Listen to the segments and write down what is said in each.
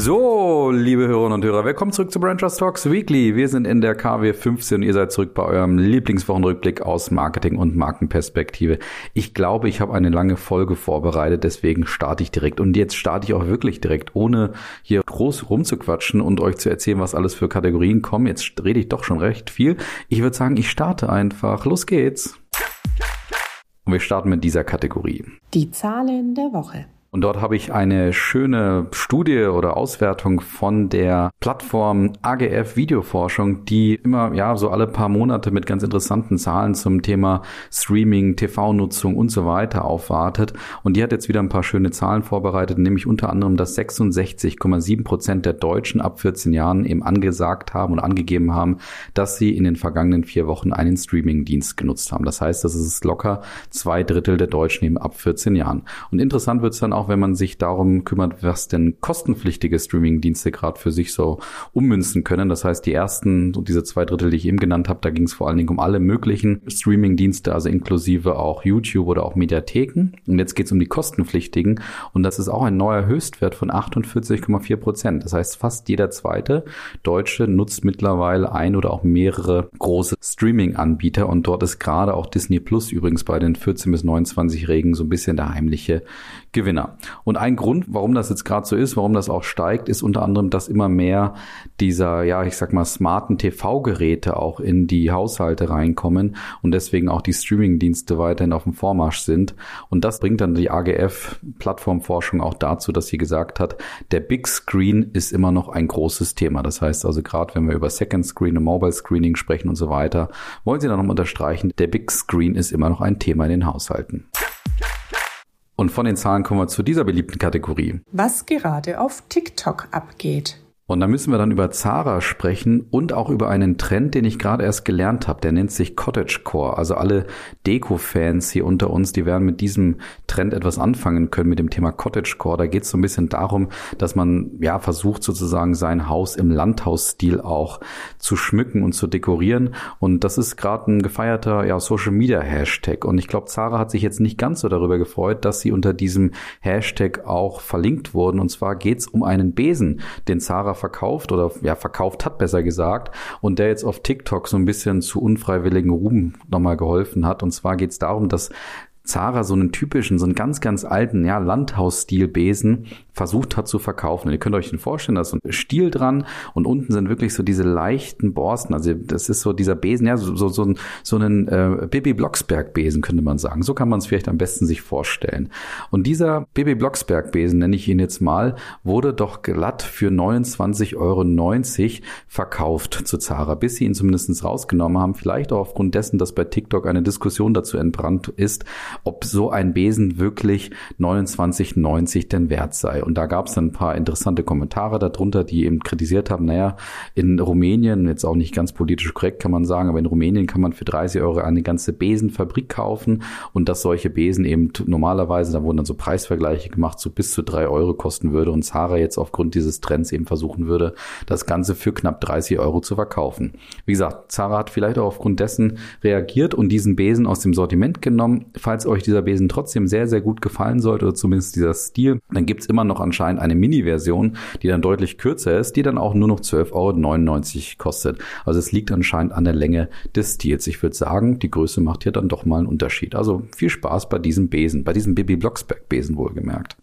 So, liebe Hörerinnen und Hörer, willkommen zurück zu Brand Trust Talks Weekly. Wir sind in der KW 15 und ihr seid zurück bei eurem Lieblingswochenrückblick aus Marketing und Markenperspektive. Ich glaube, ich habe eine lange Folge vorbereitet, deswegen starte ich direkt. Und jetzt starte ich auch wirklich direkt, ohne hier groß rumzuquatschen und euch zu erzählen, was alles für Kategorien kommen. Jetzt rede ich doch schon recht viel. Ich würde sagen, ich starte einfach. Los geht's. Und wir starten mit dieser Kategorie. Die Zahlen der Woche. Und dort habe ich eine schöne Studie oder Auswertung von der Plattform AGF Videoforschung, die immer, ja, so alle paar Monate mit ganz interessanten Zahlen zum Thema Streaming, TV-Nutzung und so weiter aufwartet. Und die hat jetzt wieder ein paar schöne Zahlen vorbereitet, nämlich unter anderem, dass 66,7 Prozent der Deutschen ab 14 Jahren eben angesagt haben und angegeben haben, dass sie in den vergangenen vier Wochen einen Streaming-Dienst genutzt haben. Das heißt, das ist locker zwei Drittel der Deutschen eben ab 14 Jahren. Und interessant wird es dann auch auch wenn man sich darum kümmert, was denn kostenpflichtige Streaming-Dienste gerade für sich so ummünzen können. Das heißt, die ersten, und diese zwei Drittel, die ich eben genannt habe, da ging es vor allen Dingen um alle möglichen Streaming-Dienste, also inklusive auch YouTube oder auch Mediatheken. Und jetzt geht es um die kostenpflichtigen. Und das ist auch ein neuer Höchstwert von 48,4 Prozent. Das heißt, fast jeder zweite Deutsche nutzt mittlerweile ein oder auch mehrere große Streaming-Anbieter. Und dort ist gerade auch Disney Plus übrigens bei den 14 bis 29 Regen so ein bisschen der heimliche Gewinner. Und ein Grund, warum das jetzt gerade so ist, warum das auch steigt, ist unter anderem, dass immer mehr dieser, ja, ich sag mal, smarten TV-Geräte auch in die Haushalte reinkommen und deswegen auch die Streaming-Dienste weiterhin auf dem Vormarsch sind. Und das bringt dann die AGF-Plattformforschung auch dazu, dass sie gesagt hat, der Big Screen ist immer noch ein großes Thema. Das heißt also, gerade wenn wir über Second Screen und Mobile Screening sprechen und so weiter, wollen sie dann noch unterstreichen, der Big Screen ist immer noch ein Thema in den Haushalten. Und von den Zahlen kommen wir zu dieser beliebten Kategorie. Was gerade auf TikTok abgeht. Und da müssen wir dann über Zara sprechen und auch über einen Trend, den ich gerade erst gelernt habe. Der nennt sich Cottagecore. Also alle Deko-Fans hier unter uns, die werden mit diesem Trend etwas anfangen können mit dem Thema Cottagecore. Da geht es so ein bisschen darum, dass man ja versucht sozusagen sein Haus im Landhausstil auch zu schmücken und zu dekorieren. Und das ist gerade ein gefeierter ja, Social Media Hashtag. Und ich glaube, Zara hat sich jetzt nicht ganz so darüber gefreut, dass sie unter diesem Hashtag auch verlinkt wurden. Und zwar geht es um einen Besen, den Zara verkauft oder ja verkauft hat, besser gesagt, und der jetzt auf TikTok so ein bisschen zu unfreiwilligen Ruhm nochmal geholfen hat. Und zwar geht es darum, dass Zara so einen typischen, so einen ganz, ganz alten, ja, Landhausstil-Besen versucht hat zu verkaufen. Und ihr könnt euch den vorstellen, da ist so ein Stiel dran und unten sind wirklich so diese leichten Borsten. Also das ist so dieser Besen, ja, so, so, so, ein, so einen äh, Bibi Blocksberg-Besen, könnte man sagen. So kann man es vielleicht am besten sich vorstellen. Und dieser Bibi Blocksberg-Besen, nenne ich ihn jetzt mal, wurde doch glatt für 29,90 Euro verkauft zu Zara, bis sie ihn zumindest rausgenommen haben. Vielleicht auch aufgrund dessen, dass bei TikTok eine Diskussion dazu entbrannt ist, ob so ein Besen wirklich 29,90 denn wert sei. Und da gab es ein paar interessante Kommentare darunter, die eben kritisiert haben, naja, in Rumänien, jetzt auch nicht ganz politisch korrekt kann man sagen, aber in Rumänien kann man für 30 Euro eine ganze Besenfabrik kaufen und dass solche Besen eben normalerweise, da wurden dann so Preisvergleiche gemacht, so bis zu drei Euro kosten würde und Zara jetzt aufgrund dieses Trends eben versuchen würde, das Ganze für knapp 30 Euro zu verkaufen. Wie gesagt, Zara hat vielleicht auch aufgrund dessen reagiert und diesen Besen aus dem Sortiment genommen. Falls euch dieser Besen trotzdem sehr, sehr gut gefallen sollte, oder zumindest dieser Stil, dann gibt's immer noch anscheinend eine Mini-Version, die dann deutlich kürzer ist, die dann auch nur noch 12,99 Euro kostet. Also es liegt anscheinend an der Länge des Stils. Ich würde sagen, die Größe macht hier dann doch mal einen Unterschied. Also viel Spaß bei diesem Besen, bei diesem Bibi Blocksberg Besen wohlgemerkt.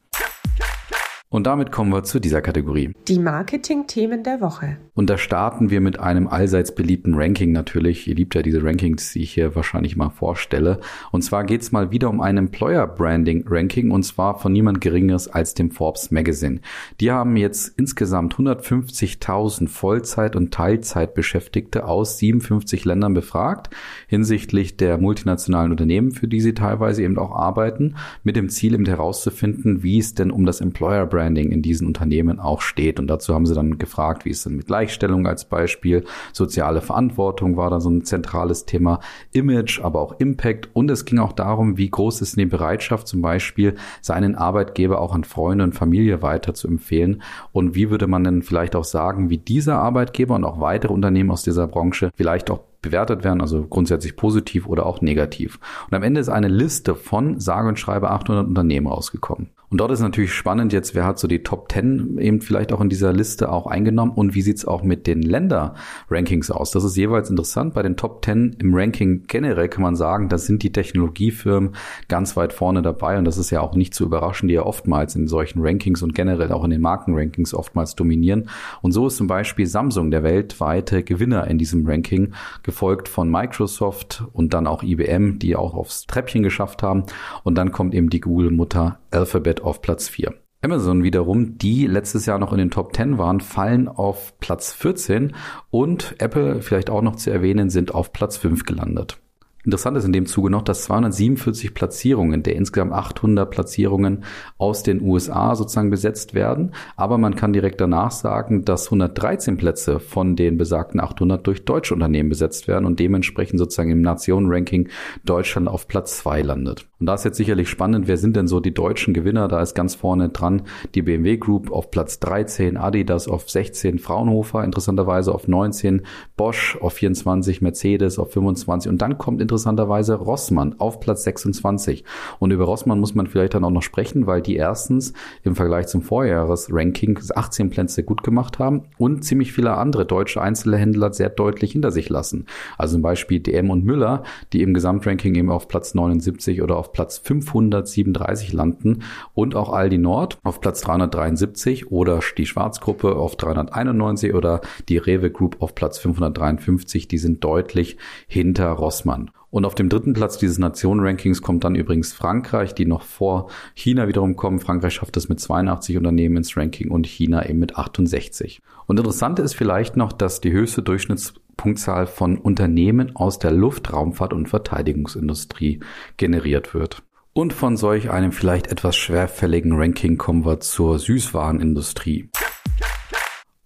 Und damit kommen wir zu dieser Kategorie. Die Marketing-Themen der Woche. Und da starten wir mit einem allseits beliebten Ranking natürlich. Ihr liebt ja diese Rankings, die ich hier wahrscheinlich mal vorstelle. Und zwar geht es mal wieder um ein Employer Branding Ranking und zwar von niemand Geringeres als dem Forbes Magazine. Die haben jetzt insgesamt 150.000 Vollzeit- und Teilzeitbeschäftigte aus 57 Ländern befragt hinsichtlich der multinationalen Unternehmen, für die sie teilweise eben auch arbeiten, mit dem Ziel eben herauszufinden, wie es denn um das Employer Branding in diesen Unternehmen auch steht. Und dazu haben sie dann gefragt, wie es denn mit Gleichstellung als Beispiel, soziale Verantwortung war da so ein zentrales Thema, Image, aber auch Impact. Und es ging auch darum, wie groß ist die Bereitschaft, zum Beispiel seinen Arbeitgeber auch an Freunde und Familie weiter zu empfehlen. Und wie würde man denn vielleicht auch sagen, wie dieser Arbeitgeber und auch weitere Unternehmen aus dieser Branche vielleicht auch bewertet werden, also grundsätzlich positiv oder auch negativ. Und am Ende ist eine Liste von sage und schreibe 800 Unternehmen rausgekommen. Und dort ist natürlich spannend jetzt, wer hat so die Top 10 eben vielleicht auch in dieser Liste auch eingenommen und wie sieht's auch mit den Länder-Rankings aus. Das ist jeweils interessant. Bei den Top 10 im Ranking generell kann man sagen, da sind die Technologiefirmen ganz weit vorne dabei und das ist ja auch nicht zu überraschen, die ja oftmals in solchen Rankings und generell auch in den Markenrankings oftmals dominieren. Und so ist zum Beispiel Samsung der weltweite Gewinner in diesem Ranking, gefolgt von Microsoft und dann auch IBM, die auch aufs Treppchen geschafft haben. Und dann kommt eben die Google-Mutter Alphabet auf Platz 4. Amazon wiederum, die letztes Jahr noch in den Top 10 waren, fallen auf Platz 14 und Apple, vielleicht auch noch zu erwähnen, sind auf Platz 5 gelandet. Interessant ist in dem Zuge noch, dass 247 Platzierungen der insgesamt 800 Platzierungen aus den USA sozusagen besetzt werden. Aber man kann direkt danach sagen, dass 113 Plätze von den besagten 800 durch deutsche Unternehmen besetzt werden und dementsprechend sozusagen im Nationenranking Deutschland auf Platz 2 landet. Und da ist jetzt sicherlich spannend, wer sind denn so die deutschen Gewinner? Da ist ganz vorne dran die BMW Group auf Platz 13, Adidas auf 16, Fraunhofer interessanterweise auf 19, Bosch auf 24, Mercedes auf 25 und dann kommt interessanterweise Rossmann auf Platz 26. Und über Rossmann muss man vielleicht dann auch noch sprechen, weil die erstens im Vergleich zum Vorjahresranking 18 Plätze gut gemacht haben und ziemlich viele andere deutsche Einzelhändler sehr deutlich hinter sich lassen. Also zum Beispiel DM und Müller, die im Gesamtranking eben auf Platz 79 oder auf Platz 537 landen und auch Aldi Nord auf Platz 373 oder die Schwarzgruppe auf 391 oder die Rewe Group auf Platz 553. Die sind deutlich hinter Rossmann. Und auf dem dritten Platz dieses Nationen-Rankings kommt dann übrigens Frankreich, die noch vor China wiederum kommen. Frankreich schafft es mit 82 Unternehmen ins Ranking und China eben mit 68. Und interessant ist vielleicht noch, dass die höchste Durchschnittspunktzahl von Unternehmen aus der Luftraumfahrt- und Verteidigungsindustrie generiert wird. Und von solch einem vielleicht etwas schwerfälligen Ranking kommen wir zur Süßwarenindustrie.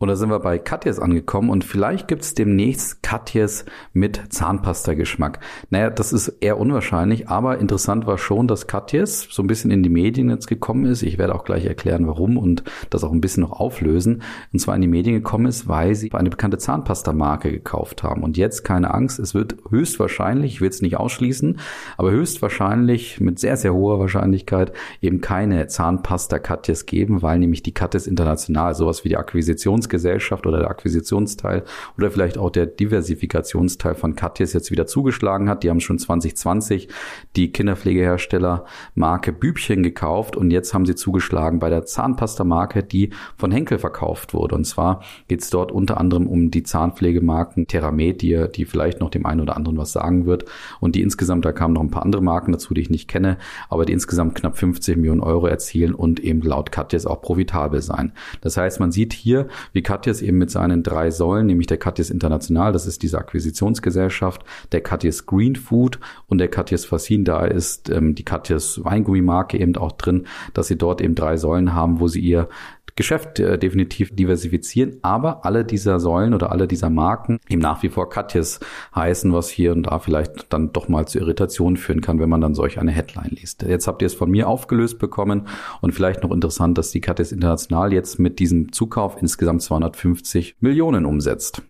Und da sind wir bei Katjes angekommen und vielleicht gibt's demnächst Katjes mit Zahnpasta-Geschmack. Naja, das ist eher unwahrscheinlich, aber interessant war schon, dass Katjes so ein bisschen in die Medien jetzt gekommen ist. Ich werde auch gleich erklären, warum und das auch ein bisschen noch auflösen. Und zwar in die Medien gekommen ist, weil sie eine bekannte Zahnpasta-Marke gekauft haben. Und jetzt keine Angst, es wird höchstwahrscheinlich, ich will es nicht ausschließen, aber höchstwahrscheinlich mit sehr, sehr hoher Wahrscheinlichkeit eben keine Zahnpasta-Katjes geben, weil nämlich die Katjes international sowas wie die Akquisitions Akquisitionsgesellschaft oder der Akquisitionsteil oder vielleicht auch der Diversifikationsteil von Katjes jetzt wieder zugeschlagen hat. Die haben schon 2020 die Kinderpflegehersteller Marke Bübchen gekauft und jetzt haben sie zugeschlagen bei der Zahnpasta-Marke, die von Henkel verkauft wurde. Und zwar geht es dort unter anderem um die Zahnpflegemarken Theramed, die, die vielleicht noch dem einen oder anderen was sagen wird. Und die insgesamt, da kamen noch ein paar andere Marken dazu, die ich nicht kenne, aber die insgesamt knapp 50 Millionen Euro erzielen und eben laut Katjes auch profitabel sein. Das heißt, man sieht hier, wie wie Katjes eben mit seinen drei Säulen, nämlich der Katjes International, das ist diese Akquisitionsgesellschaft, der Katjes Green Food und der Katjes Fassin, da ist ähm, die Katjes Weingummimarke eben auch drin, dass sie dort eben drei Säulen haben, wo sie ihr Geschäft äh, definitiv diversifizieren, aber alle dieser Säulen oder alle dieser Marken eben nach wie vor Katjes heißen, was hier und da vielleicht dann doch mal zu Irritationen führen kann, wenn man dann solch eine Headline liest. Jetzt habt ihr es von mir aufgelöst bekommen und vielleicht noch interessant, dass die Katjes International jetzt mit diesem Zukauf insgesamt 250 Millionen umsetzt.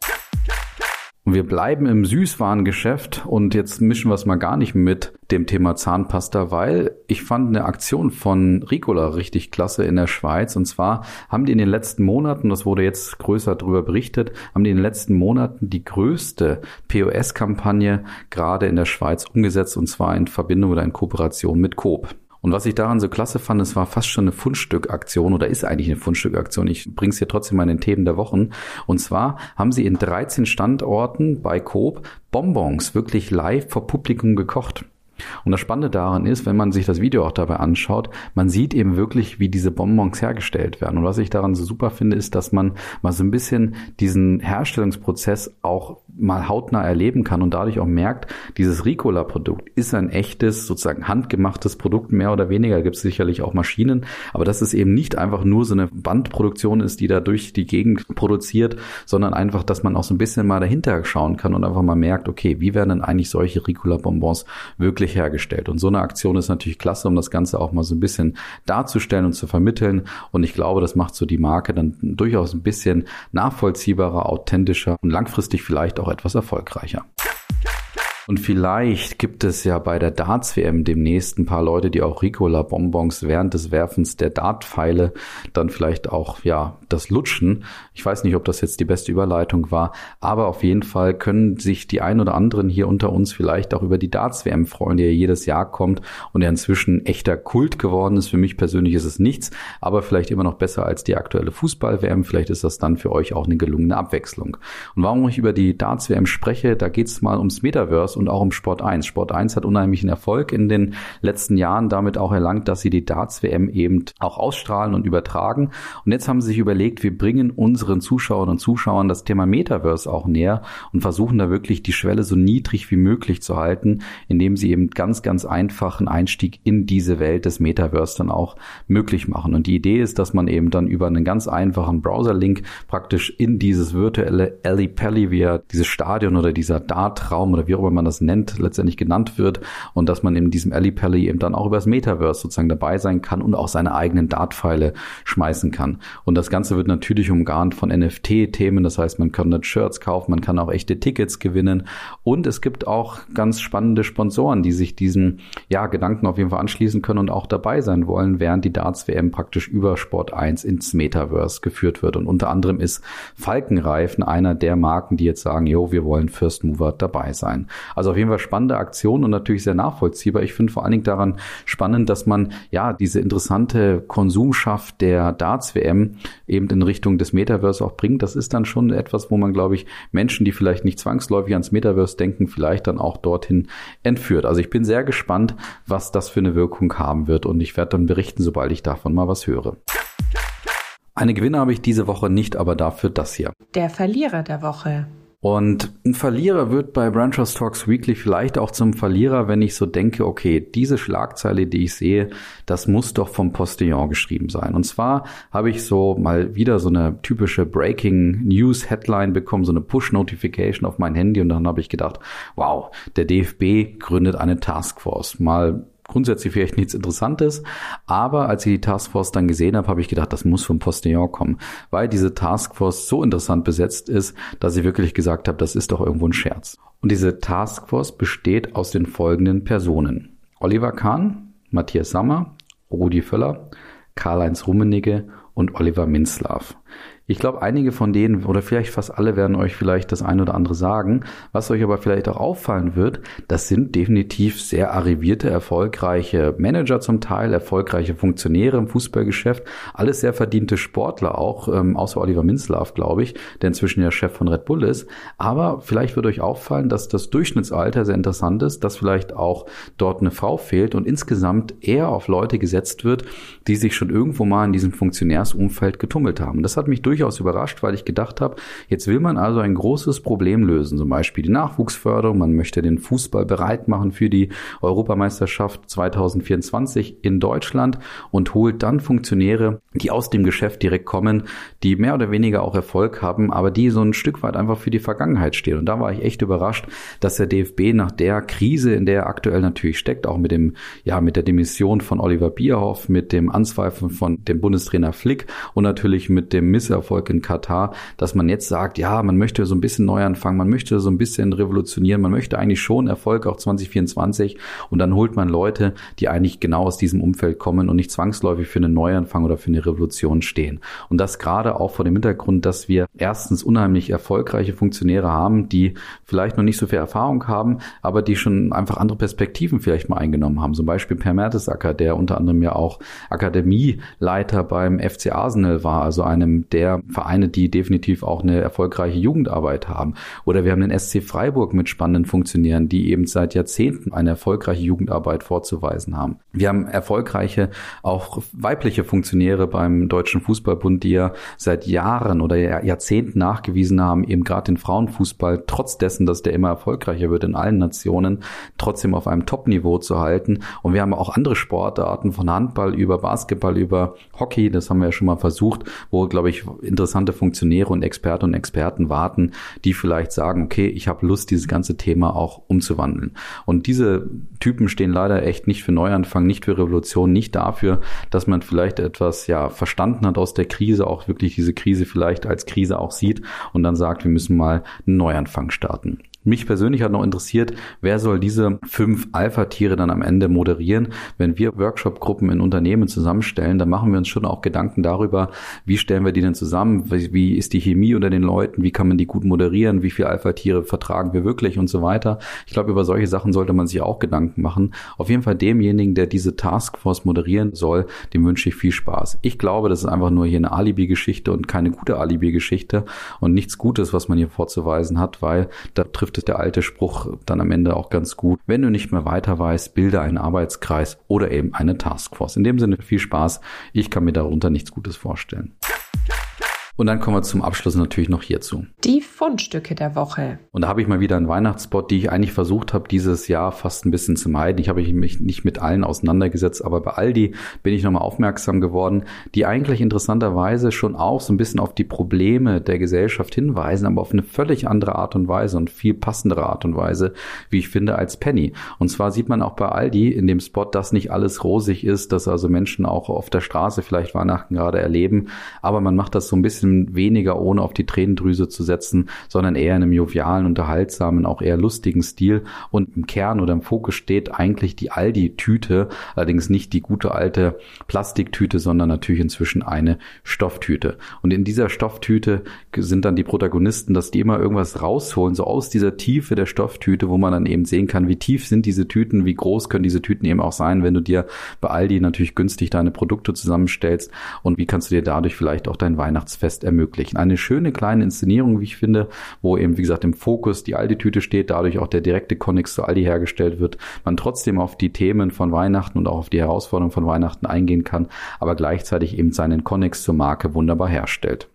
Und wir bleiben im Süßwarengeschäft und jetzt mischen wir es mal gar nicht mit dem Thema Zahnpasta, weil ich fand eine Aktion von Ricola richtig klasse in der Schweiz. Und zwar haben die in den letzten Monaten, das wurde jetzt größer darüber berichtet, haben die in den letzten Monaten die größte POS-Kampagne gerade in der Schweiz umgesetzt und zwar in Verbindung oder in Kooperation mit Coop. Und was ich daran so klasse fand, es war fast schon eine Fundstückaktion oder ist eigentlich eine Fundstückaktion. Ich bringe es hier trotzdem mal in den Themen der Wochen. Und zwar haben sie in 13 Standorten bei Coop Bonbons wirklich live vor Publikum gekocht. Und das Spannende daran ist, wenn man sich das Video auch dabei anschaut, man sieht eben wirklich, wie diese Bonbons hergestellt werden. Und was ich daran so super finde, ist, dass man mal so ein bisschen diesen Herstellungsprozess auch mal hautnah erleben kann und dadurch auch merkt, dieses Ricola-Produkt ist ein echtes, sozusagen handgemachtes Produkt, mehr oder weniger. Gibt es sicherlich auch Maschinen, aber dass es eben nicht einfach nur so eine Bandproduktion ist, die da durch die Gegend produziert, sondern einfach, dass man auch so ein bisschen mal dahinter schauen kann und einfach mal merkt, okay, wie werden denn eigentlich solche Ricola-Bonbons wirklich wirklich hergestellt. Und so eine Aktion ist natürlich klasse, um das Ganze auch mal so ein bisschen darzustellen und zu vermitteln. Und ich glaube, das macht so die Marke dann durchaus ein bisschen nachvollziehbarer, authentischer und langfristig vielleicht auch etwas erfolgreicher. Und vielleicht gibt es ja bei der Darts-WM demnächst ein paar Leute, die auch Ricola-Bonbons während des Werfens der Dartpfeile dann vielleicht auch, ja, das lutschen. Ich weiß nicht, ob das jetzt die beste Überleitung war, aber auf jeden Fall können sich die ein oder anderen hier unter uns vielleicht auch über die Darts-WM freuen, die ja jedes Jahr kommt und der inzwischen echter Kult geworden ist. Für mich persönlich ist es nichts, aber vielleicht immer noch besser als die aktuelle Fußball-WM. Vielleicht ist das dann für euch auch eine gelungene Abwechslung. Und warum ich über die Darts-WM spreche, da geht es mal ums Metaverse und auch um Sport 1. Sport 1 hat unheimlichen Erfolg in den letzten Jahren damit auch erlangt, dass sie die Darts-WM eben auch ausstrahlen und übertragen. Und jetzt haben sie sich überlegt, wir bringen unseren Zuschauern und Zuschauern das Thema Metaverse auch näher und versuchen da wirklich die Schwelle so niedrig wie möglich zu halten, indem sie eben ganz, ganz einfachen Einstieg in diese Welt des Metaverse dann auch möglich machen. Und die Idee ist, dass man eben dann über einen ganz einfachen Browser-Link praktisch in dieses virtuelle Alley Pally, wie dieses Stadion oder dieser Dartraum oder wie auch immer man das nennt, letztendlich genannt wird und dass man in diesem Alley Pally eben dann auch über das Metaverse sozusagen dabei sein kann und auch seine eigenen Dartpfeile schmeißen kann. Und das Ganze wird natürlich umgarnt von NFT-Themen, das heißt, man kann dort Shirts kaufen, man kann auch echte Tickets gewinnen und es gibt auch ganz spannende Sponsoren, die sich diesen ja, Gedanken auf jeden Fall anschließen können und auch dabei sein wollen, während die Darts-WM praktisch über Sport 1 ins Metaverse geführt wird. Und unter anderem ist Falkenreifen einer der Marken, die jetzt sagen, jo, wir wollen First Mover dabei sein. Also auf jeden Fall spannende Aktion und natürlich sehr nachvollziehbar. Ich finde vor allen Dingen daran spannend, dass man ja diese interessante Konsumschaft der Darts-WM eben in Richtung des Metaverse auch bringt. Das ist dann schon etwas, wo man, glaube ich, Menschen, die vielleicht nicht zwangsläufig ans Metaverse denken, vielleicht dann auch dorthin entführt. Also ich bin sehr gespannt, was das für eine Wirkung haben wird und ich werde dann berichten, sobald ich davon mal was höre. Eine Gewinne habe ich diese Woche nicht, aber dafür das hier. Der Verlierer der Woche. Und ein Verlierer wird bei Branchers Talks Weekly vielleicht auch zum Verlierer, wenn ich so denke, okay, diese Schlagzeile, die ich sehe, das muss doch vom Postillon geschrieben sein. Und zwar habe ich so mal wieder so eine typische Breaking News Headline bekommen, so eine Push Notification auf mein Handy und dann habe ich gedacht, wow, der DFB gründet eine Taskforce. Mal grundsätzlich vielleicht nichts Interessantes, aber als ich die Taskforce dann gesehen habe, habe ich gedacht, das muss vom Postillon kommen, weil diese Taskforce so interessant besetzt ist, dass ich wirklich gesagt habe, das ist doch irgendwo ein Scherz. Und diese Taskforce besteht aus den folgenden Personen. Oliver Kahn, Matthias Sammer, Rudi Völler, Karl-Heinz Rummenigge und Oliver Minzlaff. Ich glaube, einige von denen oder vielleicht fast alle werden euch vielleicht das eine oder andere sagen. Was euch aber vielleicht auch auffallen wird, das sind definitiv sehr arrivierte, erfolgreiche Manager zum Teil, erfolgreiche Funktionäre im Fußballgeschäft, alles sehr verdiente Sportler auch, ähm, außer Oliver Minzlaff, glaube ich, der inzwischen ja Chef von Red Bull ist. Aber vielleicht wird euch auffallen, dass das Durchschnittsalter sehr interessant ist, dass vielleicht auch dort eine Frau fehlt und insgesamt eher auf Leute gesetzt wird, die sich schon irgendwo mal in diesem Funktionärsumfeld getummelt haben. Das hat mich durch durchaus überrascht, weil ich gedacht habe, jetzt will man also ein großes Problem lösen, zum Beispiel die Nachwuchsförderung. Man möchte den Fußball bereit machen für die Europameisterschaft 2024 in Deutschland und holt dann Funktionäre, die aus dem Geschäft direkt kommen, die mehr oder weniger auch Erfolg haben, aber die so ein Stück weit einfach für die Vergangenheit stehen. Und da war ich echt überrascht, dass der DFB nach der Krise, in der er aktuell natürlich steckt, auch mit dem, ja, mit der Demission von Oliver Bierhoff, mit dem Anzweifeln von dem Bundestrainer Flick und natürlich mit dem Misserfolg Erfolg in Katar, dass man jetzt sagt, ja, man möchte so ein bisschen neu anfangen, man möchte so ein bisschen revolutionieren, man möchte eigentlich schon Erfolg auch 2024 und dann holt man Leute, die eigentlich genau aus diesem Umfeld kommen und nicht zwangsläufig für einen Neuanfang oder für eine Revolution stehen. Und das gerade auch vor dem Hintergrund, dass wir erstens unheimlich erfolgreiche Funktionäre haben, die vielleicht noch nicht so viel Erfahrung haben, aber die schon einfach andere Perspektiven vielleicht mal eingenommen haben. Zum Beispiel Per Mertesacker, der unter anderem ja auch Akademieleiter beim FC Arsenal war, also einem der Vereine, die definitiv auch eine erfolgreiche Jugendarbeit haben. Oder wir haben den SC Freiburg mit spannenden Funktionären, die eben seit Jahrzehnten eine erfolgreiche Jugendarbeit vorzuweisen haben. Wir haben erfolgreiche, auch weibliche Funktionäre beim Deutschen Fußballbund, die ja seit Jahren oder Jahrzehnten nachgewiesen haben, eben gerade den Frauenfußball, trotz dessen, dass der immer erfolgreicher wird in allen Nationen, trotzdem auf einem Top-Niveau zu halten. Und wir haben auch andere Sportarten von Handball über Basketball, über Hockey, das haben wir ja schon mal versucht, wo, glaube ich, interessante Funktionäre und Experten und Experten warten, die vielleicht sagen, okay, ich habe Lust, dieses ganze Thema auch umzuwandeln. Und diese Typen stehen leider echt nicht für Neuanfang, nicht für Revolution, nicht dafür, dass man vielleicht etwas ja verstanden hat aus der Krise, auch wirklich diese Krise vielleicht als Krise auch sieht und dann sagt, wir müssen mal einen Neuanfang starten. Mich persönlich hat noch interessiert, wer soll diese fünf Alpha-Tiere dann am Ende moderieren? Wenn wir Workshop-Gruppen in Unternehmen zusammenstellen, dann machen wir uns schon auch Gedanken darüber, wie stellen wir die denn zusammen? Wie ist die Chemie unter den Leuten? Wie kann man die gut moderieren? Wie viele Alpha-Tiere vertragen wir wirklich und so weiter? Ich glaube, über solche Sachen sollte man sich auch Gedanken machen. Auf jeden Fall demjenigen, der diese Taskforce moderieren soll, dem wünsche ich viel Spaß. Ich glaube, das ist einfach nur hier eine Alibi-Geschichte und keine gute Alibi-Geschichte und nichts Gutes, was man hier vorzuweisen hat, weil da trifft der alte Spruch dann am Ende auch ganz gut. Wenn du nicht mehr weiter weißt, bilde einen Arbeitskreis oder eben eine Taskforce. In dem Sinne viel Spaß. Ich kann mir darunter nichts Gutes vorstellen. Und dann kommen wir zum Abschluss natürlich noch hierzu. Die Fundstücke der Woche. Und da habe ich mal wieder einen Weihnachtsspot, die ich eigentlich versucht habe, dieses Jahr fast ein bisschen zu meiden. Ich habe mich nicht mit allen auseinandergesetzt, aber bei Aldi bin ich nochmal aufmerksam geworden, die eigentlich interessanterweise schon auch so ein bisschen auf die Probleme der Gesellschaft hinweisen, aber auf eine völlig andere Art und Weise und viel passendere Art und Weise, wie ich finde, als Penny. Und zwar sieht man auch bei Aldi in dem Spot, dass nicht alles rosig ist, dass also Menschen auch auf der Straße vielleicht Weihnachten gerade erleben, aber man macht das so ein bisschen bisschen weniger ohne auf die Tränendrüse zu setzen, sondern eher in einem jovialen, unterhaltsamen, auch eher lustigen Stil. Und im Kern oder im Fokus steht eigentlich die Aldi-Tüte, allerdings nicht die gute alte Plastiktüte, sondern natürlich inzwischen eine Stofftüte. Und in dieser Stofftüte sind dann die Protagonisten, dass die immer irgendwas rausholen, so aus dieser Tiefe der Stofftüte, wo man dann eben sehen kann, wie tief sind diese Tüten, wie groß können diese Tüten eben auch sein, wenn du dir bei Aldi natürlich günstig deine Produkte zusammenstellst und wie kannst du dir dadurch vielleicht auch dein Weihnachtsfest Fest ermöglichen. Eine schöne kleine Inszenierung, wie ich finde, wo eben, wie gesagt, im Fokus die Aldi-Tüte steht, dadurch auch der direkte Konnex zu Aldi hergestellt wird, man trotzdem auf die Themen von Weihnachten und auch auf die Herausforderungen von Weihnachten eingehen kann, aber gleichzeitig eben seinen Konnex zur Marke wunderbar herstellt.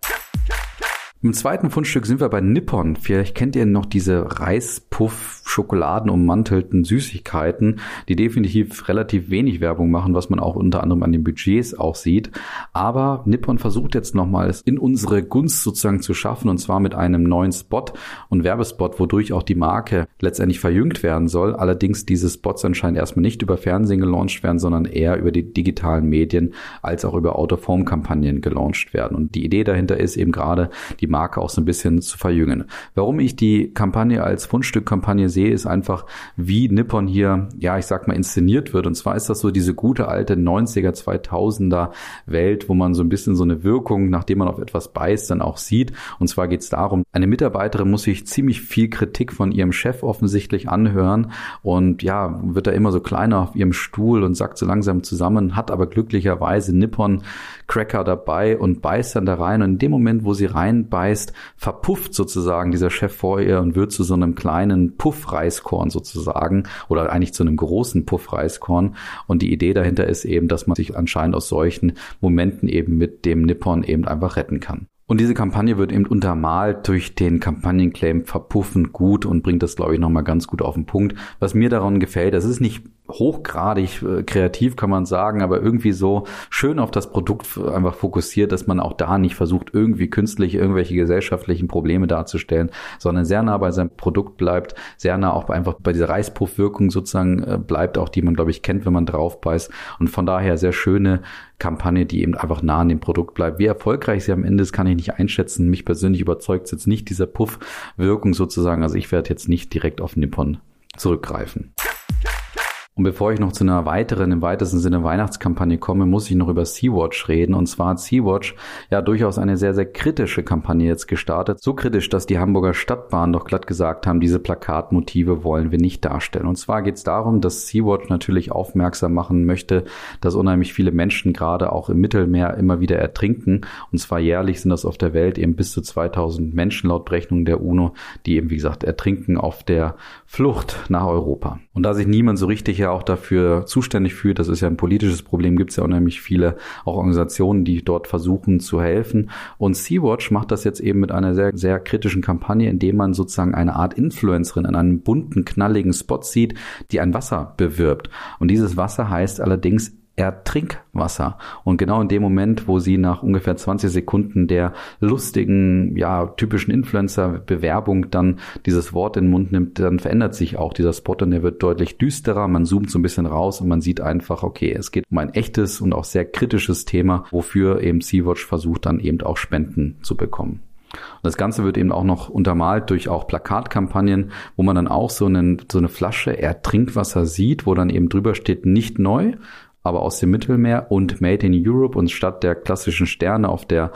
Im zweiten Fundstück sind wir bei Nippon. Vielleicht kennt ihr noch diese Reispuff schokoladenummantelten Süßigkeiten, die definitiv relativ wenig Werbung machen, was man auch unter anderem an den Budgets auch sieht. Aber Nippon versucht jetzt nochmals in unsere Gunst sozusagen zu schaffen und zwar mit einem neuen Spot und Werbespot, wodurch auch die Marke letztendlich verjüngt werden soll. Allerdings diese Spots anscheinend erstmal nicht über Fernsehen gelauncht werden, sondern eher über die digitalen Medien als auch über Out-of-Home-Kampagnen gelauncht werden. Und die Idee dahinter ist eben gerade die Marke auch so ein bisschen zu verjüngen. Warum ich die Kampagne als Fundstückkampagne sehe, ist einfach, wie Nippon hier, ja, ich sag mal, inszeniert wird. Und zwar ist das so diese gute alte 90er, 2000er Welt, wo man so ein bisschen so eine Wirkung, nachdem man auf etwas beißt, dann auch sieht. Und zwar geht es darum, eine Mitarbeiterin muss sich ziemlich viel Kritik von ihrem Chef offensichtlich anhören und ja, wird da immer so kleiner auf ihrem Stuhl und sackt so langsam zusammen, hat aber glücklicherweise Nippon Cracker dabei und beißt dann da rein. Und in dem Moment, wo sie reinbeißt, verpufft sozusagen dieser Chef vor ihr und wird zu so einem kleinen Puffreiskorn sozusagen oder eigentlich zu einem großen Puffreiskorn. Und die Idee dahinter ist eben, dass man sich anscheinend aus solchen Momenten eben mit dem Nippon eben einfach retten kann. Und diese Kampagne wird eben untermalt durch den Kampagnenclaim verpuffen gut und bringt das, glaube ich, nochmal ganz gut auf den Punkt. Was mir daran gefällt, das ist nicht hochgradig äh, kreativ, kann man sagen, aber irgendwie so schön auf das Produkt einfach fokussiert, dass man auch da nicht versucht, irgendwie künstlich irgendwelche gesellschaftlichen Probleme darzustellen, sondern sehr nah bei seinem Produkt bleibt, sehr nah auch einfach bei dieser Reißpuffwirkung sozusagen äh, bleibt, auch die man, glaube ich, kennt, wenn man drauf beißt. Und von daher sehr schöne Kampagne, die eben einfach nah an dem Produkt bleibt. Wie erfolgreich sie am Ende ist, kann ich nicht einschätzen. Mich persönlich überzeugt jetzt nicht dieser Puffwirkung sozusagen. Also ich werde jetzt nicht direkt auf Nippon zurückgreifen. Und bevor ich noch zu einer weiteren, im weitesten Sinne Weihnachtskampagne komme, muss ich noch über Sea-Watch reden. Und zwar hat Sea-Watch ja durchaus eine sehr, sehr kritische Kampagne jetzt gestartet. So kritisch, dass die Hamburger Stadtbahn doch glatt gesagt haben, diese Plakatmotive wollen wir nicht darstellen. Und zwar geht es darum, dass Sea-Watch natürlich aufmerksam machen möchte, dass unheimlich viele Menschen gerade auch im Mittelmeer immer wieder ertrinken. Und zwar jährlich sind das auf der Welt eben bis zu 2000 Menschen laut Berechnung der UNO, die eben, wie gesagt, ertrinken auf der Flucht nach Europa. Und da sich niemand so richtig ja auch dafür zuständig fühlt, das ist ja ein politisches Problem, gibt es ja unheimlich viele auch Organisationen, die dort versuchen zu helfen. Und Sea-Watch macht das jetzt eben mit einer sehr, sehr kritischen Kampagne, indem man sozusagen eine Art Influencerin in einem bunten, knalligen Spot sieht, die ein Wasser bewirbt. Und dieses Wasser heißt allerdings Ertrinkwasser. Und genau in dem Moment, wo sie nach ungefähr 20 Sekunden der lustigen, ja, typischen Influencer-Bewerbung dann dieses Wort in den Mund nimmt, dann verändert sich auch dieser Spot und der wird deutlich düsterer. Man zoomt so ein bisschen raus und man sieht einfach, okay, es geht um ein echtes und auch sehr kritisches Thema, wofür eben Sea-Watch versucht dann eben auch Spenden zu bekommen. das Ganze wird eben auch noch untermalt durch auch Plakatkampagnen, wo man dann auch so, einen, so eine Flasche er Trinkwasser sieht, wo dann eben drüber steht, nicht neu, aber aus dem Mittelmeer und Made in Europe und statt der klassischen Sterne auf der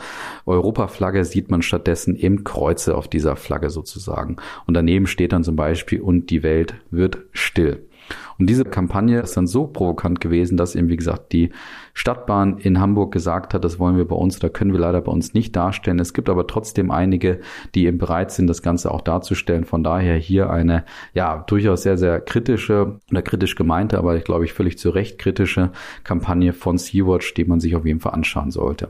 Europaflagge sieht man stattdessen eben Kreuze auf dieser Flagge sozusagen. Und daneben steht dann zum Beispiel und die Welt wird still. Und diese Kampagne ist dann so provokant gewesen, dass eben, wie gesagt, die Stadtbahn in Hamburg gesagt hat, das wollen wir bei uns, da können wir leider bei uns nicht darstellen. Es gibt aber trotzdem einige, die eben bereit sind, das Ganze auch darzustellen. Von daher hier eine, ja, durchaus sehr, sehr kritische oder kritisch gemeinte, aber ich glaube ich völlig zu Recht kritische Kampagne von Sea-Watch, die man sich auf jeden Fall anschauen sollte.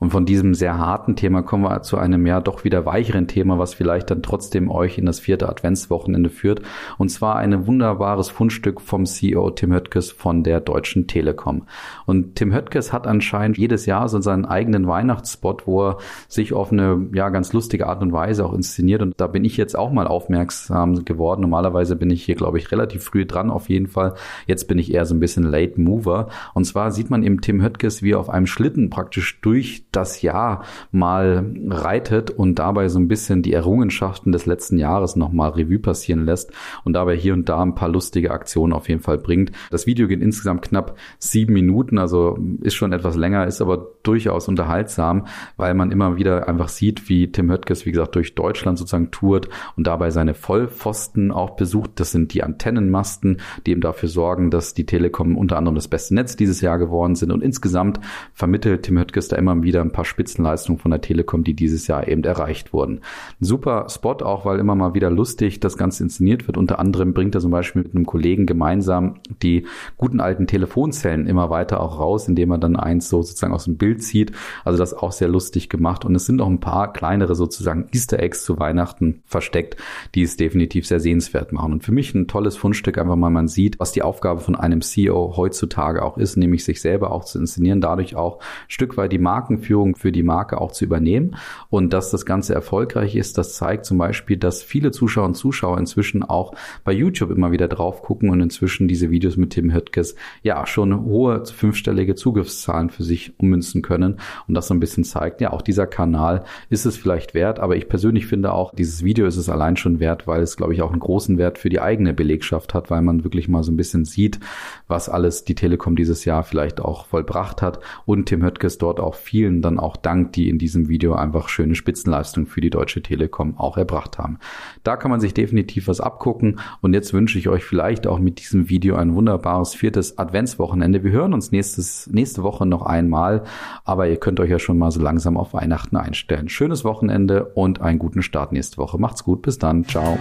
Und von diesem sehr harten Thema kommen wir zu einem ja doch wieder weicheren Thema, was vielleicht dann trotzdem euch in das vierte Adventswochenende führt. Und zwar ein wunderbares Fundstück vom CEO Tim Höttges von der Deutschen Telekom. Und Tim Höttges hat anscheinend jedes Jahr so seinen eigenen Weihnachtsspot, wo er sich auf eine ja ganz lustige Art und Weise auch inszeniert. Und da bin ich jetzt auch mal aufmerksam geworden. Normalerweise bin ich hier, glaube ich, relativ früh dran auf jeden Fall. Jetzt bin ich eher so ein bisschen Late Mover. Und zwar sieht man eben Tim Höttges, wie er auf einem Schlitten praktisch durch das Jahr mal reitet und dabei so ein bisschen die Errungenschaften des letzten Jahres nochmal Revue passieren lässt und dabei hier und da ein paar lustige Aktionen auf jeden Fall bringt. Das Video geht insgesamt knapp sieben Minuten, also ist schon etwas länger, ist aber durchaus unterhaltsam, weil man immer wieder einfach sieht, wie Tim Höttges, wie gesagt, durch Deutschland sozusagen tourt und dabei seine Vollpfosten auch besucht. Das sind die Antennenmasten, die eben dafür sorgen, dass die Telekom unter anderem das beste Netz dieses Jahr geworden sind und insgesamt vermittelt Tim Höttges da immer wieder wieder ein paar Spitzenleistungen von der Telekom, die dieses Jahr eben erreicht wurden. Ein super Spot auch, weil immer mal wieder lustig das Ganze inszeniert wird. Unter anderem bringt er zum Beispiel mit einem Kollegen gemeinsam die guten alten Telefonzellen immer weiter auch raus, indem er dann eins so sozusagen aus dem Bild zieht. Also das auch sehr lustig gemacht. Und es sind auch ein paar kleinere sozusagen Easter Eggs zu Weihnachten versteckt, die es definitiv sehr sehenswert machen. Und für mich ein tolles Fundstück, einfach mal man sieht, was die Aufgabe von einem CEO heutzutage auch ist, nämlich sich selber auch zu inszenieren, dadurch auch ein Stück weit die Markenführung Markenführung für die Marke auch zu übernehmen. Und dass das Ganze erfolgreich ist, das zeigt zum Beispiel, dass viele Zuschauer und Zuschauer inzwischen auch bei YouTube immer wieder drauf gucken und inzwischen diese Videos mit Tim Höttges ja schon hohe fünfstellige Zugriffszahlen für sich ummünzen können. Und das so ein bisschen zeigt, ja, auch dieser Kanal ist es vielleicht wert. Aber ich persönlich finde auch, dieses Video ist es allein schon wert, weil es, glaube ich, auch einen großen Wert für die eigene Belegschaft hat, weil man wirklich mal so ein bisschen sieht, was alles die Telekom dieses Jahr vielleicht auch vollbracht hat und Tim Höttges dort auch vielen dann auch dankt, die in diesem Video einfach schöne Spitzenleistungen für die Deutsche Telekom auch erbracht haben. Da kann man sich definitiv was abgucken und jetzt wünsche ich euch vielleicht auch mit diesem Video ein wunderbares viertes Adventswochenende. Wir hören uns nächstes, nächste Woche noch einmal, aber ihr könnt euch ja schon mal so langsam auf Weihnachten einstellen. Schönes Wochenende und einen guten Start nächste Woche. Macht's gut, bis dann, ciao.